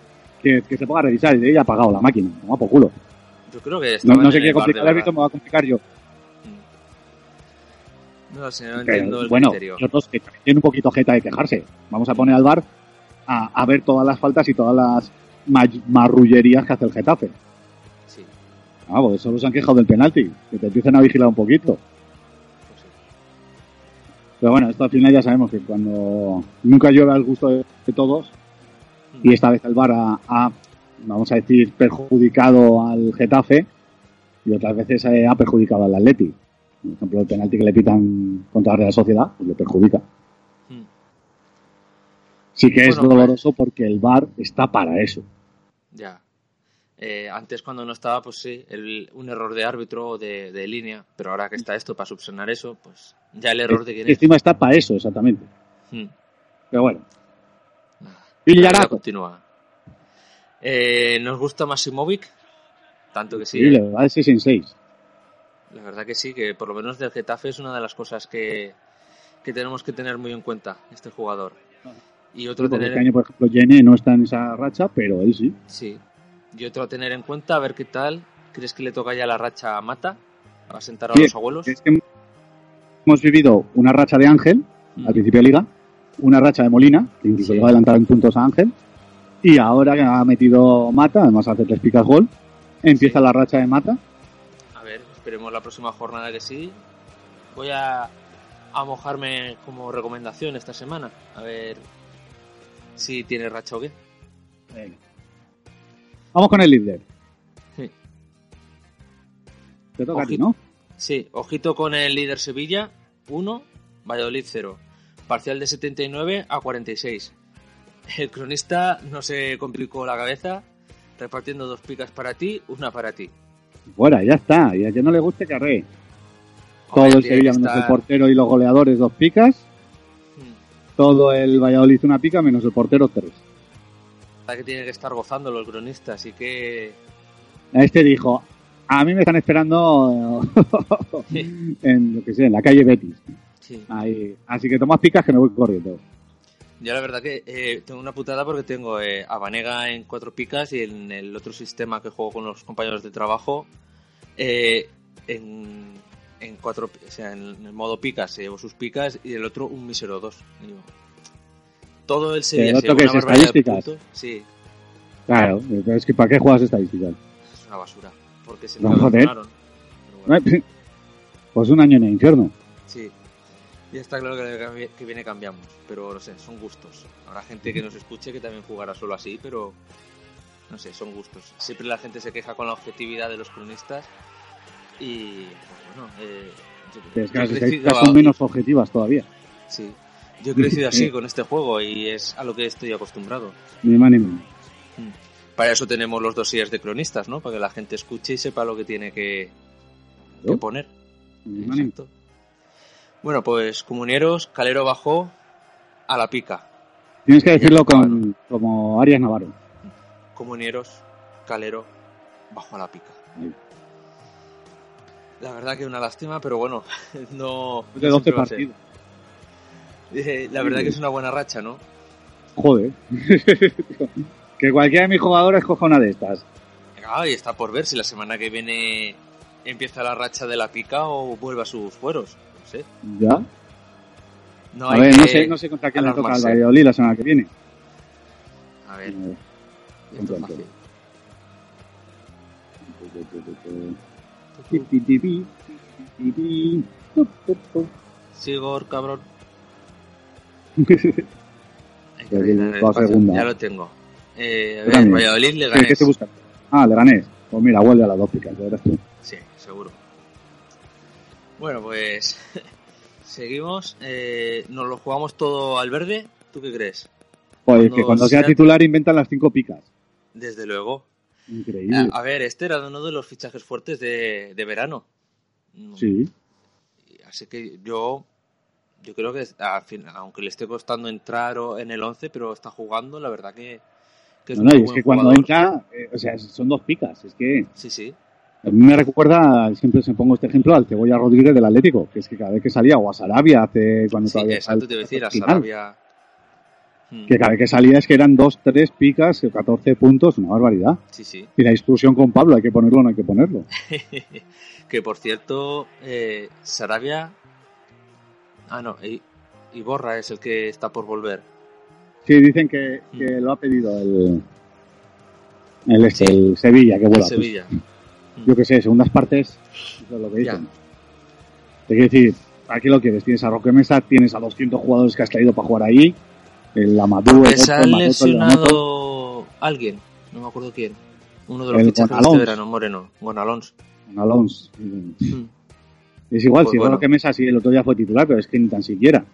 que, que se ponga a revisar y ella ha apagado la máquina, toma por culo. Yo creo que No, no bar de complicar el árbitro, me va a complicar yo. No sé, no entiendo el bueno, criterio. y otros que también tienen un poquito jeta de quejarse. Vamos a poner al bar a, a ver todas las faltas y todas las ma- marrullerías que hace el Getafe. Ah, porque solo se han quejado del penalti. Que te empiecen a vigilar un poquito. pues. Pero bueno, esto al final ya sabemos que cuando nunca llueve al gusto de, de todos, y esta vez el VAR ha, vamos a decir, perjudicado al Getafe, y otras veces eh, ha perjudicado al Atleti. Por ejemplo, el penalti que le pitan contra la Real Sociedad, pues le perjudica. Mm. Sí que es doloroso porque el VAR está para eso. Ya. Eh, antes cuando no estaba, pues sí, el- un error de árbitro o de, de línea, pero ahora que está esto para subsanar eso, pues ya el error de quién Y es. encima está para eso, exactamente. Mm. Pero bueno. La Yaraco. continúa. Eh, ¿Nos gusta Maximovic? Tanto que sí. Sí, ¿eh? va de 6 en 6. La verdad que sí, que por lo menos del Getafe es una de las cosas que, que tenemos que tener muy en cuenta, este jugador. Y otro Porque tener este año, por ejemplo, Jenny no está en esa racha, pero él sí. Sí. Y otro a tener en cuenta, a ver qué tal. ¿Crees que le toca ya la racha a Mata? ¿Para sentar a Sí, los abuelos? Es que hemos vivido una racha de Ángel Mm. al principio de liga, una racha de Molina, que incluso Sí. llegó a adelantar en puntos a Ángel, y ahora que ha metido Mata, además hace tres picas gol, empieza Sí. la racha de Mata. A ver, esperemos la próxima jornada que sí. Voy a, a mojarme como recomendación esta semana. A ver si tiene racha o qué. Vamos con el líder. Sí. Te toca a ti, Ojito. ¿no? Sí, ojito con el líder Sevilla, 1, Valladolid 0. Parcial de 79 a 46. El cronista no se complicó la cabeza, repartiendo dos picas para ti, una para ti. Fuera, ya está. Y a quien no le guste, carré. Todo Hombre, el Sevilla que menos el portero y los goleadores, dos picas. Hmm. Todo el Valladolid una pica, menos el portero, tres. Verdad que tiene que estar gozando los cronistas, así que Este dijo, a mí me están esperando en, lo que sé, en la calle Betis. sí. Ahí. Así que tomas picas que me voy corriendo. Yo la verdad que eh, tengo una putada porque tengo eh, a Vanega en cuatro picas y en el otro sistema que juego con los compañeros de trabajo eh, en, en cuatro, o sea, en el modo picas se llevo sus picas y el otro un mísero dos. Digo, todo el Sevilla ¿El otro una es, estadísticas? puntos. Sí, Claro, pero es que ¿para qué juegas estadísticas? es una basura. Porque se No, joder. bueno, Pues un año en el infierno. sí. Y está claro que, que viene cambiamos, pero no sé, son gustos. Habrá gente que nos escuche que también jugará solo así, pero no sé, son gustos. Siempre la gente se queja con la objetividad de los cronistas y pues, bueno, eh, yo- Pero es que las estadísticas son menos objetivas todavía. Sí, yo he crecido así Sí. con este juego y es a lo que estoy acostumbrado. Ni más ni menos. Para eso tenemos los dossiers de cronistas, ¿no? Para que la gente escuche y sepa lo que tiene que, que Claro. poner. Ni más ni. Bueno, pues comunieros, Calero bajó a la pica. Tienes que decirlo con, como Arias Navarro. Comunieros, Calero bajó a la pica. La verdad que una lástima, pero bueno, no. De no 12 siempre va a ser. partidos. Eh, La verdad que es una buena racha, ¿no? Joder. que cualquiera de mis jugadores coja una de estas. Ah, y está por ver si la semana que viene empieza la racha de la pica o vuelve a sus fueros. No sé. ¿Ya? No a hay ver, no sé, no sé contra quién le toca al. Valladolid la semana que viene. A ver, esto es contra- fácil. Sigor, cabrón. Segunda. Ya lo tengo. Eh, a ver. Valladolid le ¿Qué, gané. qué se busca? Ah, le gané. Pues mira, vuelve a las dos picas, verás tú. Sí, seguro. Bueno, pues seguimos. Eh, nos lo jugamos todo al verde. ¿Tú qué crees? Joder, Cuando que cuando sea sea- titular inventan las cinco picas. Desde luego. Increíble. A, a ver, este era uno de los fichajes fuertes de, de verano. Sí. Así que yo, yo creo que, al fin- aunque le esté costando entrar en el 11, pero está jugando, la verdad que, que es No, no, muy y es buen que cuando entra, eh, o sea, son dos picas. Es que Sí, sí. a mí me recuerda, siempre se pongo este ejemplo, al Cebolla Rodríguez del Atlético, que es que cada vez que salía, o a Sarabia hace cuando Sí, todavía exacto, te iba a decir, a final. Sarabia. Mm. Que cada vez que salía es que eran 2, 3 picas, 14 puntos, una barbaridad. Sí, sí. Y la discusión con Pablo, hay que ponerlo o no hay que ponerlo. que por cierto, eh, Sarabia. Ah, no, Iborra es el que está por volver. Sí, dicen que, que lo ha pedido el, el, este, el Sevilla, que El vuelva. Sevilla. Pues, yo que sé, segundas partes, eso es lo que dicen. Te quiero decir, ¿a qué lo quieres? Tienes a Roque Mesa, tienes a 200 jugadores que has traído para jugar ahí, el Amadou, el se ha lesionado alguien, no me acuerdo quién. Uno de los El fichajes de Gonalons. este verano, Moreno, Gonalons. Alonso. Mm. Es igual, Pues si bueno. Roque Mesa sí el otro día fue titular, pero es que ni tan siquiera.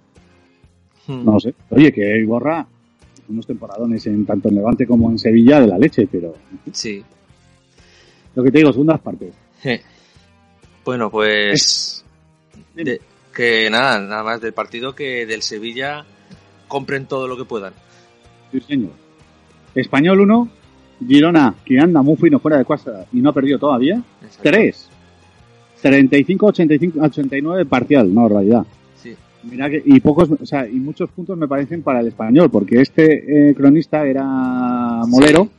Mm. No lo sé. Oye, que Iborra, unos temporadones en tanto en Levante como en Sevilla de la leche, pero Sí. lo que te digo, segundas partes. Je. Bueno, pues. de- que nada, nada más del partido que del Sevilla compren todo lo que puedan. Sí, señor. Español 1, Girona, que anda muy fino fuera de casa y no ha perdido todavía. Exacto. 3. 35-89 parcial, no, en realidad. Sí. Mira que, y pocos, o sea, y muchos puntos me parecen para el español, porque este eh, cronista era molero, Sí.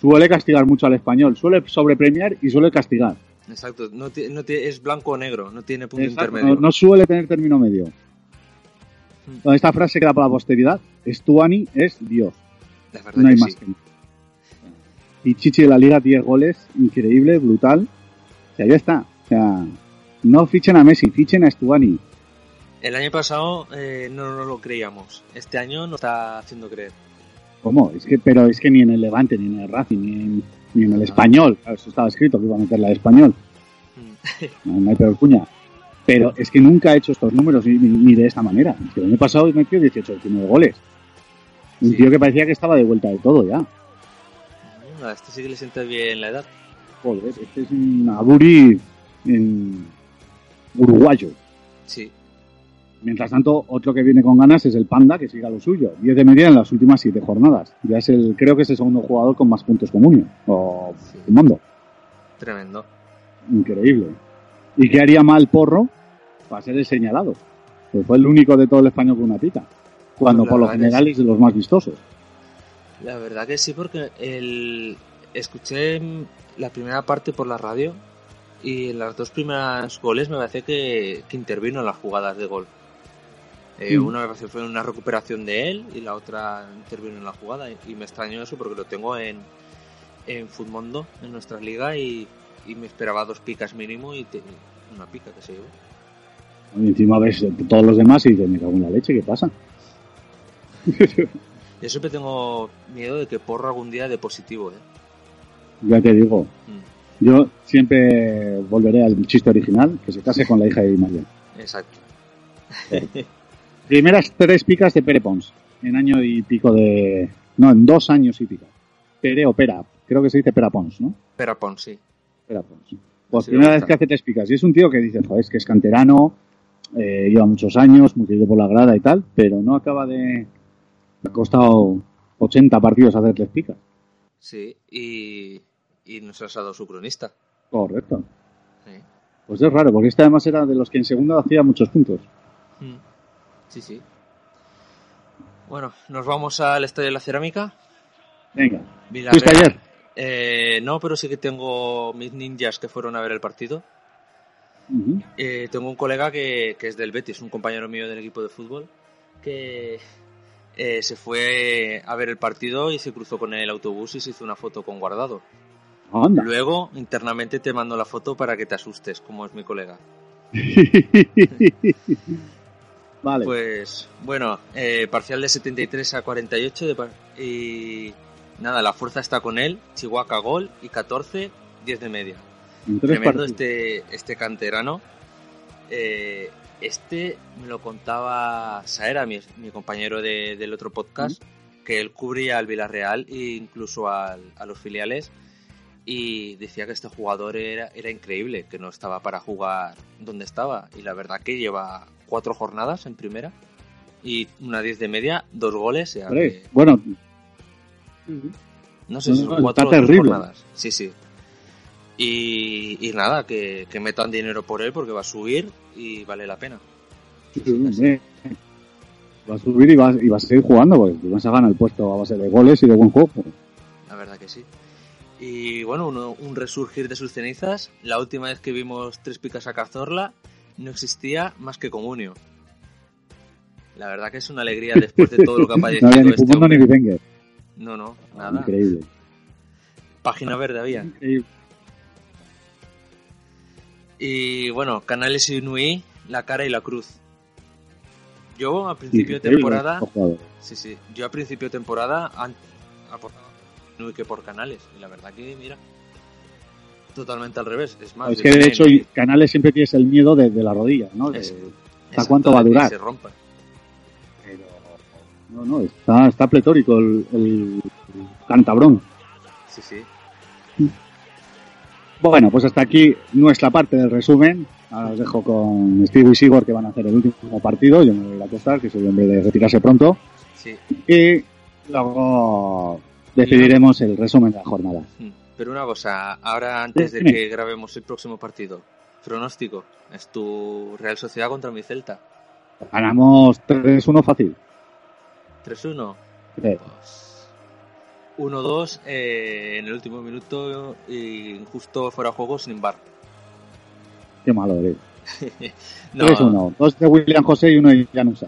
suele castigar mucho al español, suele sobrepremiar y suele castigar. Exacto, no, no es blanco o negro, no tiene punto Exacto, intermedio. no, no suele tener término medio. Mm. Esta frase queda para la posteridad. Stuani es Dios. La verdad No hay que más sí. que Y Chichi de la Liga, 10 goles, increíble, brutal. O sea, ya está. O sea, no fichen a Messi, fichen a Stuani. El año pasado eh, no nos lo creíamos. Este año nos está haciendo creer. ¿Cómo? Es que, pero es que ni en el Levante, ni en el Racing, ni en, ni en el español. Eso estaba escrito que iba a meter la de español. Mm. No, no hay peor cuña. Pero es que nunca ha hecho estos números ni, ni- ni de esta manera. Es que el año pasado metió 18 19 goles. Un Sí. tío que parecía que estaba de vuelta de todo ya. A este sí que le sienta bien la edad. Joder, este es un Aburi en uruguayo. Sí. Mientras tanto, otro que viene con ganas es el Panda, que sigue a lo suyo. 10 de media en las últimas 7 jornadas. Ya es el, creo que es el segundo jugador con más puntos comunes. O Sí. el mundo. Tremendo. Increíble. ¿Y qué haría mal Porro para ser el señalado? Pues fue el único de todo el español con una pica. Cuando Pues por lo que general es de los más vistosos. La verdad que sí, porque el... escuché la primera parte por la radio y en las dos primeras goles me parece que, que intervino en las jugadas de gol. Eh, Mm. Una me parece que fue una recuperación de él y la otra intervino en la jugada. Y me extrañó eso porque lo tengo en, en Futmundo, en nuestra liga, y, y me esperaba dos picas mínimo y te- una pica que se llevó. Y encima ves todos los demás y dices, me cago en la leche, ¿qué pasa? Yo siempre tengo miedo de que Porro algún día de positivo, ¿eh? ya te digo. Mm, Yo siempre volveré al chiste original, que se case con la hija de Di María. Exacto. Primeras tres picas de Pere Pons. En año y pico de... No, en dos años y pico. Pere o Pera. Creo que se dice Pera Pons, ¿no? Pero Pon, sí. Pera Pons. Pues Sí, primera me vez que hace tres picas. Y es un tío que dice, joder, es que es canterano, eh, lleva muchos años, muy querido por la grada y tal, pero no acaba de... Ha costado 80 partidos hacer tres picas. Sí, y, y nos has dado su cronista. Correcto. Sí. Pues es raro, porque este además era de los que en segunda hacía muchos puntos. Mm. Sí, sí. Bueno, nos vamos al Estadio de la Cerámica. Venga. ¿Fuiste ayer? Eh, no, pero sí que tengo mis ninjas que fueron a ver el partido. Eh, tengo un colega que, que es del Betis, un compañero mío del equipo de fútbol, que eh, se fue a ver el partido y se cruzó con el autobús y se hizo una foto con guardado. Anda. Luego, internamente te mando la foto para que te asustes, como es mi colega. vale. Pues bueno, eh, parcial de 73 a 48 de par- y nada, la fuerza está con él, Chihuahua gol y 14, 10 de media. Tremendo este, este canterano. Eh, este me lo contaba Saera, mi, mi compañero de- del otro podcast, que él cubría al Villarreal e incluso al- a los filiales y decía que este jugador era, era increíble, que no estaba para jugar donde estaba y la verdad que lleva cuatro jornadas en primera y una 10 de media, dos goles, que- Bueno, no sé si no, son está cuatro o tres terrible. jornadas. Sí, sí. Y, y nada, que, que metan dinero por él porque va a subir y vale la pena. hombre, Va a subir y va, y va a seguir jugando, porque vas a ganar el puesto a base de goles y de buen juego. La verdad que sí. Y bueno, uno- un resurgir de sus cenizas. La última vez que vimos tres picas a Cazorla no existía más que Comunio. La verdad que es una alegría después de todo lo que ha no padecido había ni este ni. No, no, nada. Increíble. Página verde había. Increíble. Y bueno, Canales y Nui, la cara y la cruz. Yo a principio de temporada, sí, sí, yo a principio de temporada apostaba por Nui que por Canales. Y la verdad que, mira, totalmente al revés. Es más, Es que de hecho, y Canales siempre tienes el miedo de, de la rodilla, ¿no? De- ¿Hasta cuánto va a durar? se rompa. Pero, no, no, está, está pletórico el, el cantabrón. Sí, sí. Bueno, pues hasta aquí nuestra parte del resumen. Ahora os dejo con Steve y Sigor que van a hacer el último partido. Yo me voy a acostar, que soy hombre de retirarse pronto. sí. Y luego decidiremos el resumen de la jornada. Mm. Pero una cosa, ahora antes de que grabemos el próximo partido, pronóstico, es tu Real Sociedad contra mi Celta. Ganamos 3-1 fácil. 3-1. Sí. Pues 1-2 eh, en el último minuto y justo fuera de juego sin bar. Qué malo eres. No, 3-1. Dos de William José y uno de Janusa.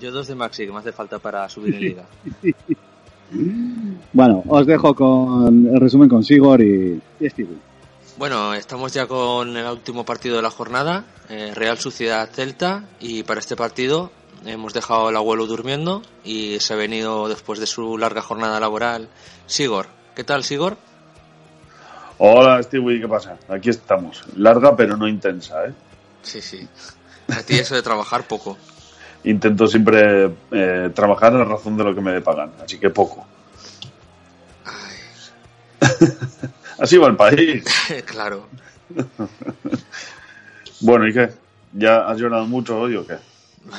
yo dos de Maxi que me hace falta para subir en liga. Bueno, os dejo con el resumen con Sigor y, y Steve. Bueno, estamos ya con el último partido de la jornada, eh, Real Sociedad Celta, y para este partido hemos dejado al abuelo durmiendo y se ha venido después de su larga jornada laboral Sigor. ¿Qué tal, Sigor? Hola, Stewie, ¿qué pasa? Aquí estamos. Larga, pero no intensa, ¿eh? Sí, sí. A ti eso de trabajar poco. Intento siempre eh, trabajar a razón de lo que me pagan, así que poco. Así va el país. claro. Bueno, ¿y qué? ¿Ya has llorado mucho hoy o qué?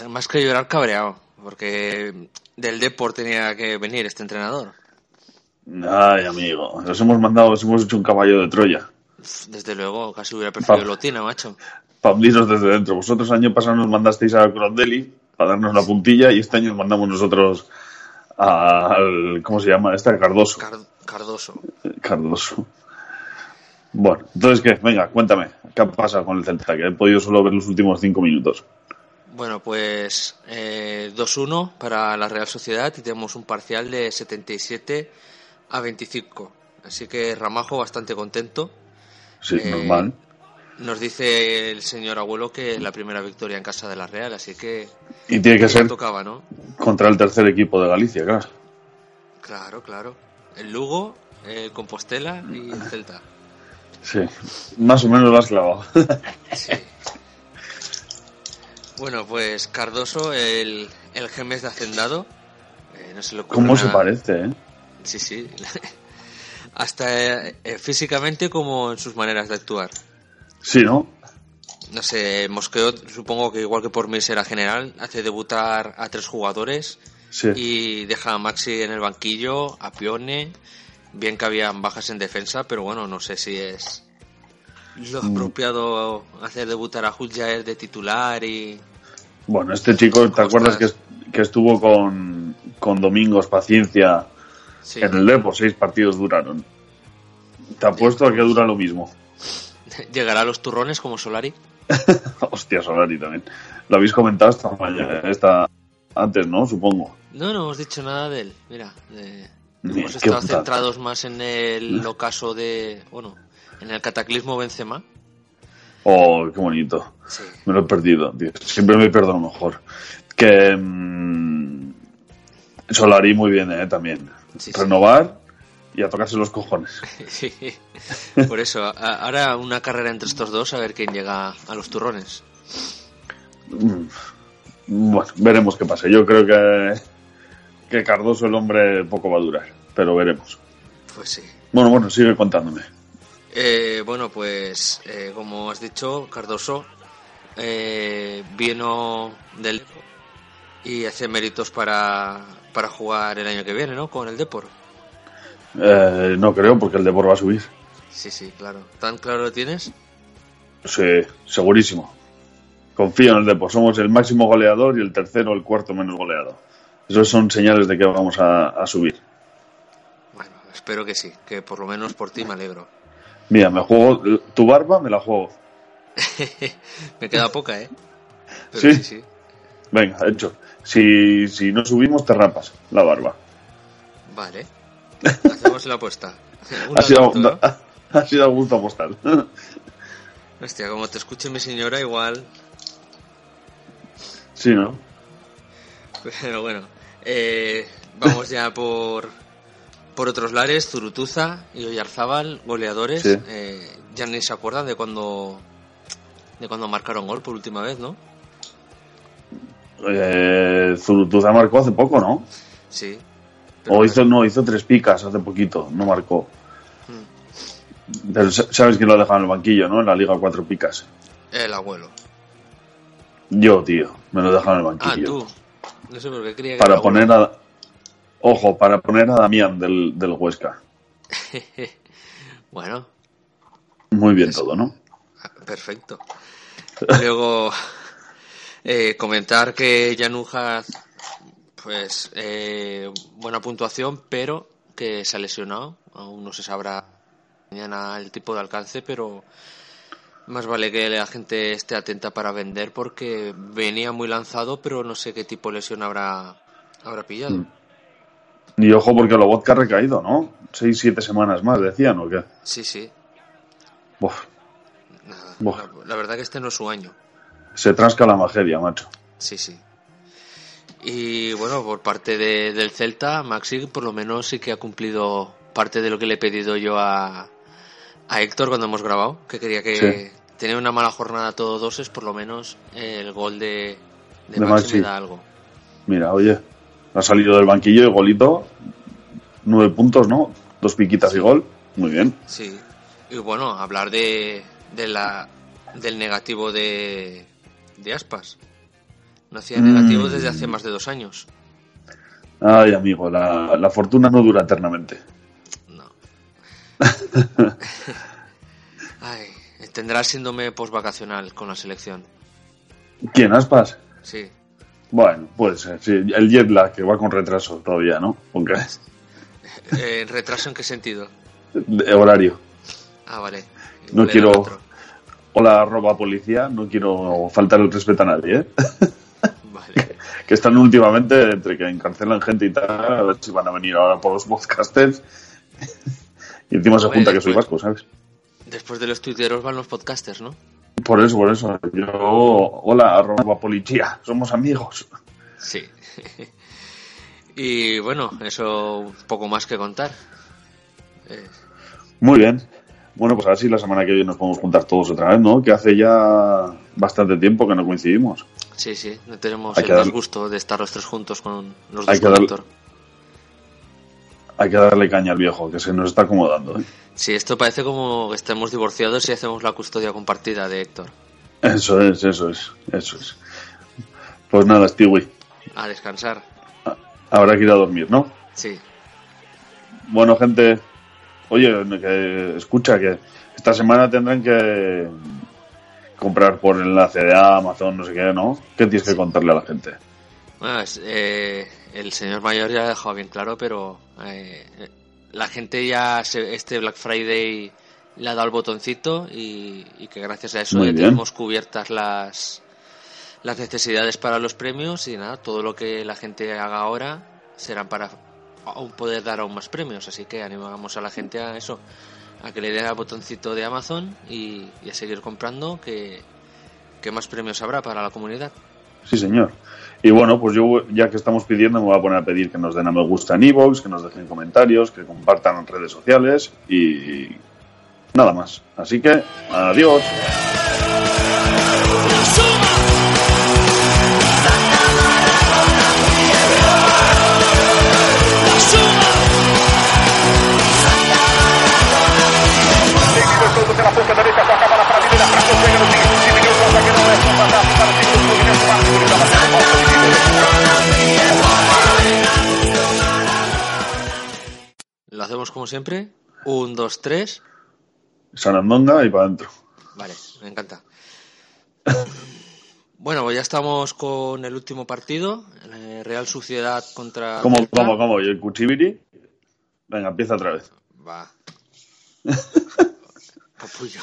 Más que llorar cabreado, porque del Deport tenía que venir este entrenador. Ay, amigo, nos hemos mandado, nos hemos hecho un caballo de Troya. Desde luego, casi hubiera preferido Lotina, macho. Hundirnos desde dentro. Vosotros año pasado nos mandasteis a Crondelli para darnos la puntilla y este año nos mandamos nosotros al... ¿Cómo se llama? Este, a Cardoso. Car- Cardoso. Cardoso. Bueno, entonces, ¿qué? Venga, cuéntame. ¿Qué ha pasado con el Celta? Que he podido solo ver los últimos cinco minutos. Bueno, pues eh, 2-1 para la Real Sociedad y tenemos un parcial de 77 a 25. Así que Ramajo bastante contento. Sí, Eh, normal. Nos dice el señor abuelo que es la primera victoria en casa de la Real, así que Y tiene que ser tocaba, ¿no? contra el tercer equipo de Galicia, claro. Claro, claro. El Lugo, el Compostela y el Celta. Sí, más o menos lo has clavado. Sí. Bueno, pues Cardoso, el, el Gemes de Hacendado. eh, no se ocurre ¿Cómo se parece, eh? Sí, sí. Hasta eh, eh, físicamente como en sus maneras de actuar. Sí, ¿no? No sé, Mosqueo, supongo que igual que por mí será general, hace debutar a tres jugadores Sí. y deja a Maxi en el banquillo, a Pione. Bien que habían bajas en defensa, pero bueno, no sé si es lo Mm. apropiado hacer debutar a Huljaer de titular y. Bueno, este chico, ¿te ¿Cómo acuerdas que, que estuvo con, con Domingos Paciencia Sí, en el Depor? Seis partidos duraron. Te apuesto a que dura lo mismo. llegará a los turrones como Solari. Hostia, Solari también. Lo habéis comentado esta mañana, esta, antes, ¿no? Supongo. No, no hemos dicho nada de él. Mira, Mira, hemos estado putada. centrados más en el ocaso de. Bueno, en el cataclismo Benzema. Oh, qué bonito. Sí. Me lo he perdido, tío. Siempre me pierdo lo mejor. Que. mm, Solari muy bien, ¿eh? También. Sí, sí. Renovar y a tocarse los cojones. Sí. Por eso, ahora una carrera entre estos dos a ver quién llega a los turrones. Bueno, veremos qué pasa. Yo creo que. Que Cardoso, el hombre, poco va a durar. Pero veremos. Pues sí. Bueno, bueno, sigue contándome. Eh, bueno, pues eh, como has dicho, Cardoso eh, vino del Depor y hace méritos para, para jugar el año que viene, ¿no? Con el Depor. Eh, no creo, porque el Depor va a subir. Sí, sí, claro. ¿Tan claro lo tienes? Sí, segurísimo. Confío en el Depor. Somos el máximo goleador y el tercero, el cuarto menos goleado. Esos son señales de que vamos a, a subir. Bueno, espero que sí, que por lo menos por ti me alegro. Mira, me juego tu barba, me la juego. me queda poca, ¿eh? Pero ¿Sí? sí, sí. Venga, hecho. Si, si no subimos, te rapas la barba. Vale. Hacemos la apuesta. Ha sido, ¿no? ha sido a gusto postal. Hostia, como te escuche mi señora, igual. Sí, ¿no? Pero bueno, eh, vamos ya por, por otros lares. Zurutuza y Oyarzábal, goleadores. Sí. Eh, ya ni se acuerdan de cuando de cuando marcaron gol por última vez, ¿no? Eh, Zurutuza marcó hace poco, ¿no? Sí. O hizo, no, hizo tres picas hace poquito, no marcó. Mm. Pero sa- sabes quién lo ha dejado en el banquillo, ¿no? En la Liga Cuatro Picas. El abuelo. Yo, tío, me lo he dejado en el Ah, banquillo. tú. No sé por qué creía que para poner a... Ojo, para poner a Damián del, del Huesca. bueno, Muy bien todo, ¿no? perfecto. Luego, eh, comentar que Janujas, pues, eh, buena puntuación, pero que se ha lesionado. Aún no se sabrá mañana el tipo de alcance, pero más vale que la gente esté atenta para vender porque venía muy lanzado, pero no sé qué tipo de lesión habrá, habrá pillado. Mm. Y ojo porque Lobotka ha recaído, ¿no? Seis, siete semanas más, decían, ¿o qué? Sí, sí. Buf, Nada, la, la verdad que este no es su año. se trasca la mageria, macho. Sí, sí. Y bueno, por parte de- del Celta, Maxi por lo menos sí que ha cumplido parte de lo que le he pedido yo a, a Héctor cuando hemos grabado, que quería que Sí. tener una mala jornada todo dos es por lo menos el gol de, de, De Maxi, Maxi. me da algo. Mira, oye, ha salido del banquillo y golito. Nueve puntos, ¿no? Dos piquitas y gol. Muy bien. Sí. Y bueno, hablar de, de la, del negativo de, de Aspas. No hacía Mm. negativo desde hace más de dos años. Ay, amigo, la, la fortuna no dura eternamente. Ay, tendrá síndrome postvacacional con la selección. ¿Quién, Aspas? Sí. Bueno, puede ser, sí. El jet lag, que va con retraso todavía, ¿no? Eh, ¿Retraso en qué sentido? de horario. Ah, vale. No quiero... Hola, arroba policía, no quiero faltar el respeto a nadie, ¿eh? Vale. que están últimamente entre que encarcelan gente y tal, a ver si van a venir ahora por los podcasters. Y encima se Hombre, junta que soy vasco, ¿sabes? Después de los tuiteros van los podcasters, ¿no? Por eso, por eso. Yo, hola, arroba policía, somos amigos. Sí. y bueno, eso un poco más que contar. Eh, Muy bien. Bueno, pues a ver si la semana que viene nos podemos juntar todos otra vez, ¿no? Que hace ya bastante tiempo que no coincidimos. sí, sí, no tenemos Hay el que dar- disgusto de estar los tres juntos con los Hay dos que dar-. Hay que darle caña al viejo, que se nos está acomodando. ¿eh? Sí, esto parece como que estemos divorciados y hacemos la custodia compartida de Héctor. Eso es, eso es, eso es. Pues nada, Stewie, A descansar. habrá que ir a dormir, ¿no? Sí. Bueno, gente, oye, que escucha que esta semana tendrán que comprar por enlace de Amazon, no sé qué, ¿no? ¿Qué tienes que contarle a la gente? Bueno, es- eh, el señor mayor ya ha dejado bien claro, pero eh, eh, la gente ya se- este Black Friday le ha dado el botoncito y, y que gracias a eso Muy ya bien. tenemos cubiertas las las necesidades para los premios y nada, todo lo que la gente haga ahora serán para aún poder dar aún más premios, así que animamos a la gente a eso, a que le den al botoncito de Amazon y, y a seguir comprando que, que más premios habrá para la comunidad. Sí, señor. Y bueno, pues yo, ya que estamos pidiendo, me voy a poner a pedir que nos den a me gusta en iVoox, que nos dejen comentarios, que compartan en redes sociales y nada más. Así que, adiós. Lo hacemos como siempre. Un, dos, tres. Sarandonga y para adentro. Vale, me encanta. Bueno, pues ya estamos con el último partido, eh, Real Sociedad contra... ¿Cómo, Celta. cómo, cómo? ¿Y el Cuchibiri? Venga, empieza otra vez. Va. Capullo.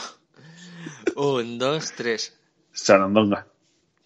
Un, dos, tres. Sarandonga.